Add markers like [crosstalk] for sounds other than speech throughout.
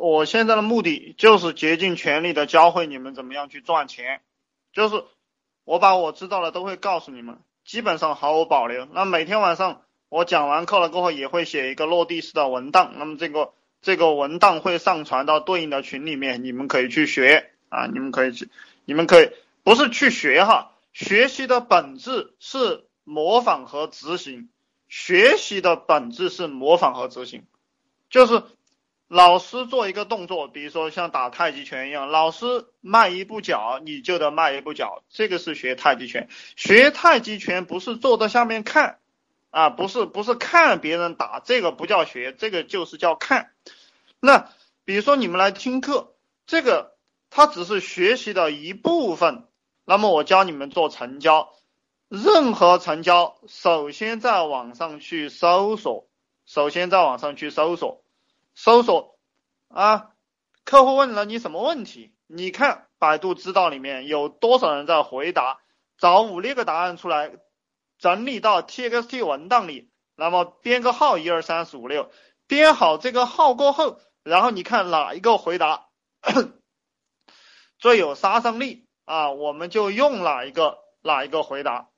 我现在的目的就是竭尽全力的教会你们怎么样去赚钱，就是我把我知道的都会告诉你们，基本上毫无保留。那每天晚上我讲完课了过后，也会写一个落地式的文档，那么这个这个文档会上传到对应的群里面，你们可以去学啊，你们可以去，你们可以不是去学哈，学习的本质是模仿和执行，学习的本质是模仿和执行，就是。老师做一个动作，比如说像打太极拳一样，老师迈一步脚，你就得迈一步脚，这个是学太极拳。学太极拳不是坐在下面看，啊，不是不是看别人打，这个不叫学，这个就是叫看。那比如说你们来听课，这个它只是学习的一部分。那么我教你们做成交，任何成交，首先在网上去搜索，首先在网上去搜索。搜索啊，客户问了你什么问题？你看百度知道里面有多少人在回答，找五六个答案出来，整理到 txt 文档里，那么编个号一二三四五六，编好这个号过后，然后你看哪一个回答 [coughs] 最有杀伤力啊，我们就用哪一个哪一个回答。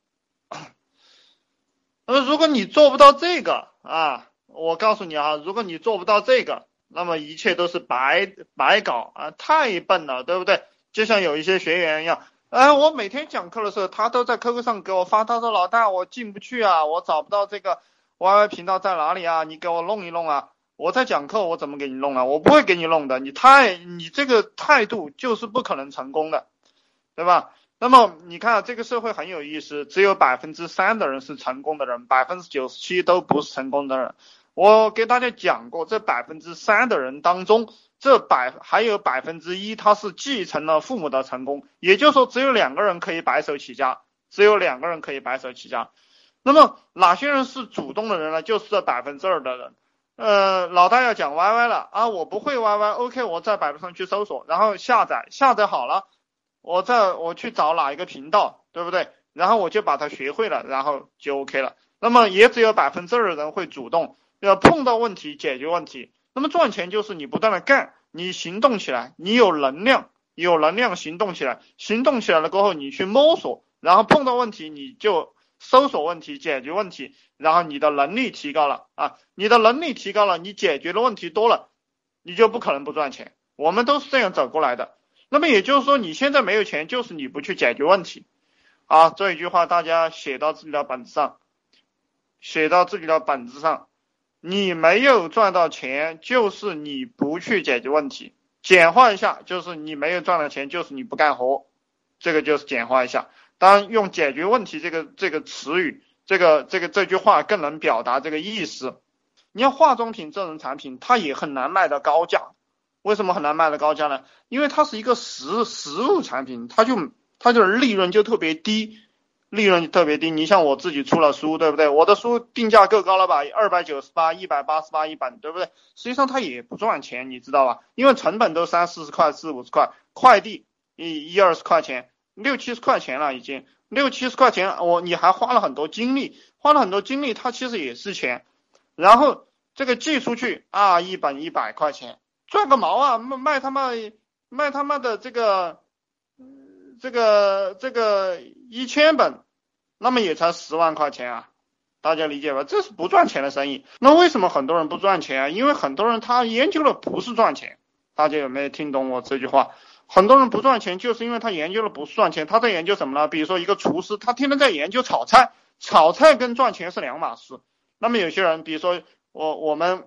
[coughs] 那么如果你做不到这个啊。我告诉你啊，如果你做不到这个，那么一切都是白白搞啊，太笨了，对不对？就像有一些学员一样，哎，我每天讲课的时候，他都在 QQ 上给我发，他说老大我进不去啊，我找不到这个 YY 频道在哪里啊，你给我弄一弄啊。我在讲课，我怎么给你弄啊？我不会给你弄的，你太你这个态度就是不可能成功的，对吧？那么你看这个社会很有意思，只有百分之三的人是成功的人，百分之九十七都不是成功的人。我给大家讲过，这百分之三的人当中，这百还有百分之一，他是继承了父母的成功，也就是说，只有两个人可以白手起家，只有两个人可以白手起家。那么哪些人是主动的人呢？就是这百分之二的人。呃，老大要讲 YY 了啊，我不会 YY，OK，我在百度上去搜索，然后下载，下载好了，我再我去找哪一个频道，对不对？然后我就把它学会了，然后就 OK 了。那么也只有百分之二的人会主动。要碰到问题解决问题，那么赚钱就是你不断的干，你行动起来，你有能量，有能量行动起来，行动起来了过后你去摸索，然后碰到问题你就搜索问题解决问题，然后你的能力提高了啊，你的能力提高了，你解决的问题多了，你就不可能不赚钱。我们都是这样走过来的。那么也就是说你现在没有钱，就是你不去解决问题啊。这一句话大家写到自己的本子上，写到自己的本子上。你没有赚到钱，就是你不去解决问题。简化一下，就是你没有赚到钱，就是你不干活。这个就是简化一下。当然，用解决问题这个这个词语，这个这个这句话更能表达这个意思。你要化妆品这种产品，它也很难卖到高价。为什么很难卖到高价呢？因为它是一个实实物产品，它就它就是利润就特别低。利润特别低，你像我自己出了书，对不对？我的书定价够高了吧？二百九十八、一百八十八一本，对不对？实际上它也不赚钱，你知道吧？因为成本都三四十块、四五十块，快递一一二十块钱，六七十块钱了已经，六七十块钱，我你还花了很多精力，花了很多精力，它其实也是钱。然后这个寄出去啊，一本一百块钱，赚个毛啊！卖卖他妈卖他妈的这个。这个这个一千本，那么也才十万块钱啊，大家理解吧？这是不赚钱的生意。那为什么很多人不赚钱啊？因为很多人他研究的不是赚钱。大家有没有听懂我这句话？很多人不赚钱，就是因为他研究的不是赚钱，他在研究什么呢？比如说一个厨师，他天天在研究炒菜，炒菜跟赚钱是两码事。那么有些人，比如说我我们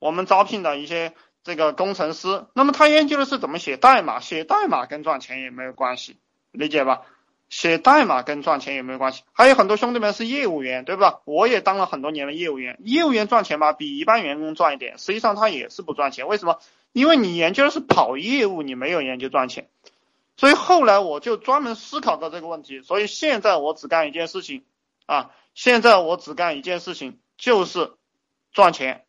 我们招聘的一些。这个工程师，那么他研究的是怎么写代码，写代码跟赚钱也没有关系，理解吧？写代码跟赚钱也没有关系。还有很多兄弟们是业务员，对吧？我也当了很多年的业务员，业务员赚钱吧，比一般员工赚一点，实际上他也是不赚钱。为什么？因为你研究的是跑业务，你没有研究赚钱。所以后来我就专门思考到这个问题，所以现在我只干一件事情啊，现在我只干一件事情，就是赚钱。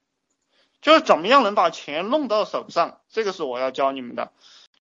就是怎么样能把钱弄到手上，这个是我要教你们的。